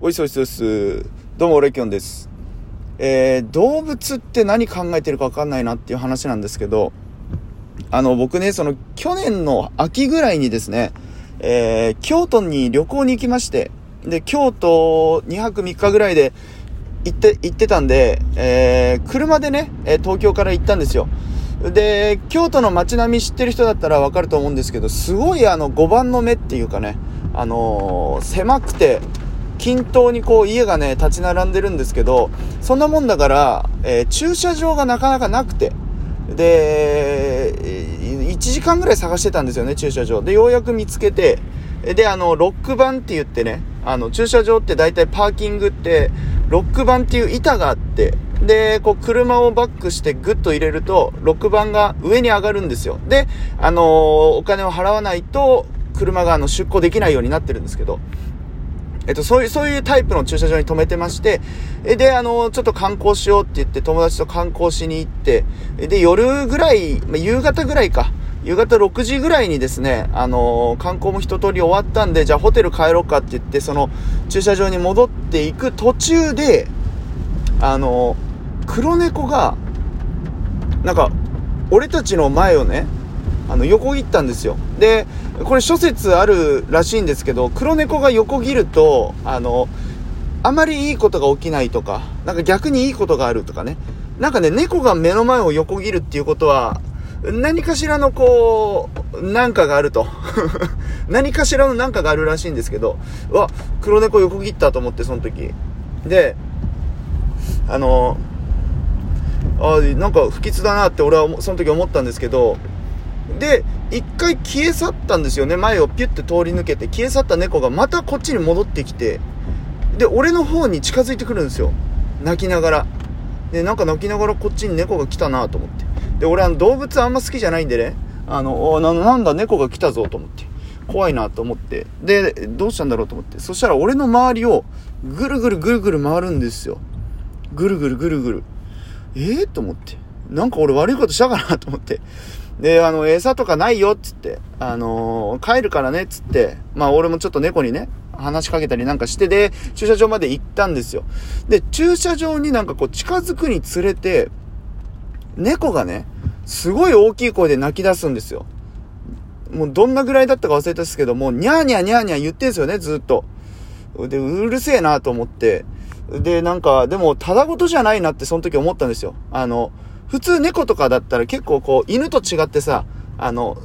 おいすおいすおいす。どうも、俺きょんです。えー、動物って何考えてるかわかんないなっていう話なんですけど、あの、僕ね、その、去年の秋ぐらいにですね、えー、京都に旅行に行きまして、で、京都2泊3日ぐらいで行って、行ってたんで、えー、車でね、東京から行ったんですよ。で、京都の街並み知ってる人だったらわかると思うんですけど、すごいあの、5番の目っていうかね、あの、狭くて、均等にこう家がね、立ち並んでるんですけど、そんなもんだから、えー、駐車場がなかなかなくて、で、1時間ぐらい探してたんですよね、駐車場。で、ようやく見つけて、で、あの、ロック板って言ってね、あの、駐車場って大体パーキングって、ロック板っていう板があって、で、こう、車をバックしてグッと入れると、ロック板が上に上がるんですよ。で、あのー、お金を払わないと、車があの出庫できないようになってるんですけど、えっと、そういう、そういうタイプの駐車場に止めてまして、えで、あの、ちょっと観光しようって言って友達と観光しに行って、で、夜ぐらい、ま夕方ぐらいか、夕方6時ぐらいにですね、あの観光も一通り終わったんで、じゃあホテル帰ろうかって言って、その駐車場に戻っていく途中で、あの黒猫が、なんか、俺たちの前をね、あの、横切ったんですよ。で、これ諸説あるらしいんですけど、黒猫が横切ると、あの、あまりいいことが起きないとか、なんか逆にいいことがあるとかね。なんかね、猫が目の前を横切るっていうことは、何かしらのこう、なんかがあると。何かしらのなんかがあるらしいんですけど、うわ、黒猫横切ったと思って、その時。で、あの、あなんか不吉だなって俺はその時思ったんですけど、で、一回消え去ったんですよね。前をピュッて通り抜けて、消え去った猫がまたこっちに戻ってきて、で、俺の方に近づいてくるんですよ。泣きながら。で、なんか泣きながらこっちに猫が来たなと思って。で、俺あの動物あんま好きじゃないんでね、あの、ななんだ猫が来たぞと思って。怖いなと思って。で、どうしたんだろうと思って。そしたら俺の周りをぐるぐるぐるぐる回るんですよ。ぐるぐるぐるぐる。ええー、と思って。なんか俺悪いことしたかなと思って。で、あの、餌とかないよ、っつって、あのー、帰るからね、っつって、まあ俺もちょっと猫にね、話しかけたりなんかして、で、駐車場まで行ったんですよ。で、駐車場になんかこう近づくにつれて、猫がね、すごい大きい声で泣き出すんですよ。もうどんなぐらいだったか忘れたんですけども、ニャーニャーニャーニャー言ってんすよね、ずっと。で、うるせえなと思って。で、なんか、でも、ただごとじゃないなってその時思ったんですよ。あの、普通猫とかだったら結構こう、犬と違ってさ、あの、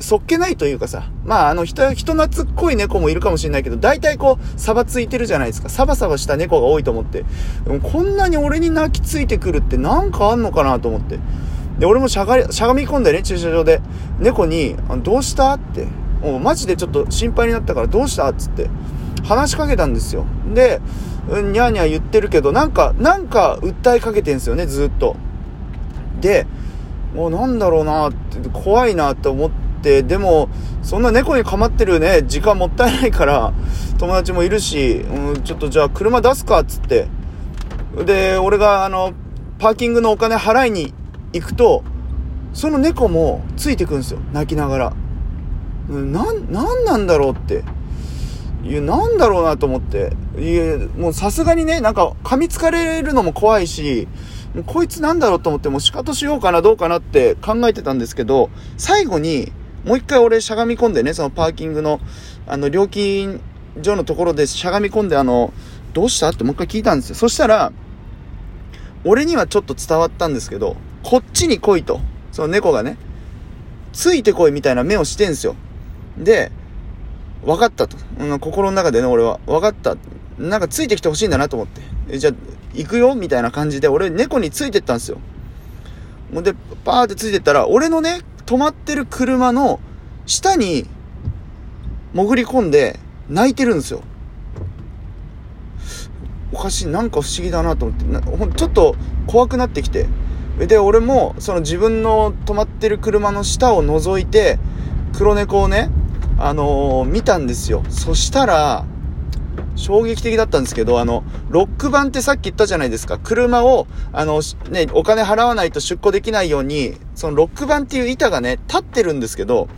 そっけないというかさ、まああの人、人懐っこい猫もいるかもしれないけど、大体こう、サバついてるじゃないですか。サバサバした猫が多いと思って。でもこんなに俺に泣きついてくるってなんかあんのかなと思って。で、俺もしゃがりしゃがみ込んでね、駐車場で、猫に、どうしたって、もうマジでちょっと心配になったからどうしたっつって、話しかけたんですよ。で、うん、にゃーにゃー言ってるけど、なんか、なんか訴えかけてんすよね、ずっと。で、もうなんだろうなって、怖いなって思って、でも、そんな猫に構ってるね、時間もったいないから、友達もいるし、うん、ちょっとじゃあ車出すか、っつって。で、俺があの、パーキングのお金払いに行くと、その猫もついてくんですよ、泣きながら。な、なんなんだろうって。いや、なんだろうなと思って。いや、もうさすがにね、なんか噛みつかれるのも怖いし、こいつなんだろうと思ってもう仕方しようかなどうかなって考えてたんですけど、最後にもう一回俺しゃがみ込んでね、そのパーキングの、あの、料金所のところでしゃがみ込んであの、どうしたってもう一回聞いたんですよ。そしたら、俺にはちょっと伝わったんですけど、こっちに来いと。その猫がね、ついてこいみたいな目をしてんすよ。で、分かったと。うん、心の中でね、俺は。分かった。なんかついてきてほしいんだなと思って。えじゃあ、行くよみたいな感じで、俺、猫についてったんですよ。ほんで、パーってついてったら、俺のね、止まってる車の下に潜り込んで泣いてるんですよ。おかしい、なんか不思議だなと思ってな、ちょっと怖くなってきて。で、俺も、その自分の止まってる車の下を覗いて、黒猫をね、あのー、見たんですよ。そしたら、衝撃的だったんですけど、あの、ロック板ってさっき言ったじゃないですか。車を、あの、ね、お金払わないと出庫できないように、そのロック板っていう板がね、立ってるんですけど、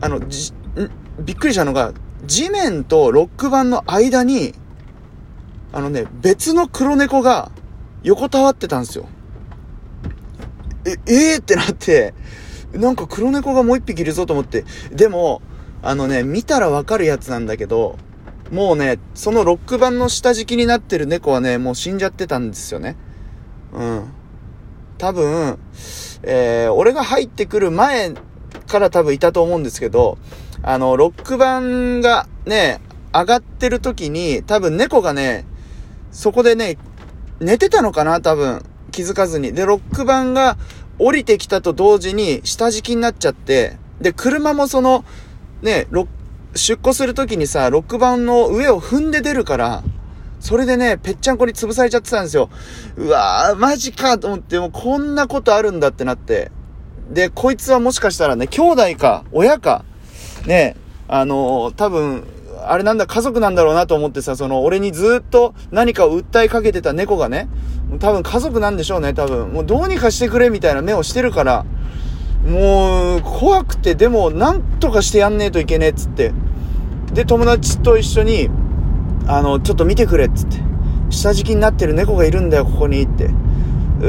あの、じ、んびっくりしたのが、地面とロック板の間に、あのね、別の黒猫が横たわってたんですよ。え、えー、ってなって、なんか黒猫がもう一匹いるぞと思って。でも、あのね、見たらわかるやつなんだけど、もうね、そのロック板の下敷きになってる猫はね、もう死んじゃってたんですよね。うん。多分、えー、俺が入ってくる前から多分いたと思うんですけど、あの、ロック板がね、上がってる時に、多分猫がね、そこでね、寝てたのかな多分。気づかずに。で、ロック板が降りてきたと同時に下敷きになっちゃって、で、車もその、ね、ロッ出庫するときにさ、ロック板の上を踏んで出るから、それでね、ぺっちゃんこに潰されちゃってたんですよ。うわー、マジかと思って、もうこんなことあるんだってなって。で、こいつはもしかしたらね、兄弟か、親か、ね、あのー、多分、あれなんだ、家族なんだろうなと思ってさ、その、俺にずっと何かを訴えかけてた猫がね、多分家族なんでしょうね、多分。もうどうにかしてくれみたいな目をしてるから、もう、怖くて、でも、なんとかしてやんねえといけねえっつって。で、友達と一緒に、あの、ちょっと見てくれっつって。下敷きになってる猫がいるんだよ、ここにって。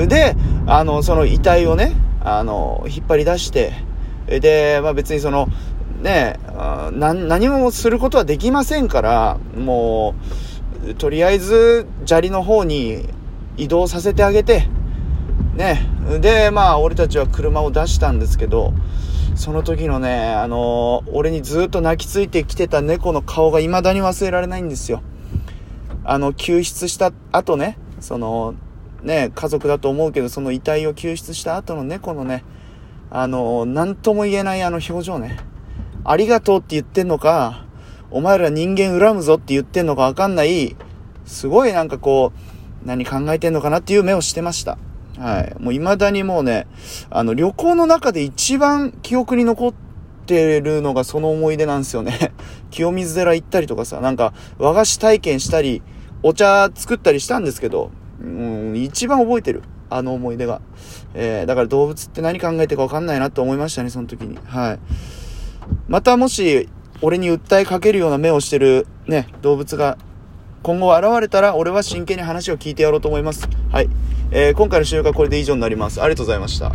で、あの、その遺体をね、あの、引っ張り出して、で、まあ別にその、ね、何もすることはできませんから、もう、とりあえず砂利の方に移動させてあげて、ね、で、まあ俺たちは車を出したんですけど、その時のね、あのー、俺にずっと泣きついてきてた猫の顔が未だに忘れられないんですよ。あの、救出した後ね、その、ね、家族だと思うけど、その遺体を救出した後の猫のね、あのー、なんとも言えないあの表情ね。ありがとうって言ってんのか、お前ら人間恨むぞって言ってんのかわかんない、すごいなんかこう、何考えてんのかなっていう目をしてました。はい。もう未だにもうね、あの、旅行の中で一番記憶に残ってるのがその思い出なんですよね。清水寺行ったりとかさ、なんか和菓子体験したり、お茶作ったりしたんですけど、うん、一番覚えてる。あの思い出が。えー、だから動物って何考えてるかわかんないなって思いましたね、その時に。はい。またもし、俺に訴えかけるような目をしてるね、動物が今後現れたら俺は真剣に話を聞いてやろうと思います。はい。えー、今回の収録はこれで以上になります。ありがとうございました。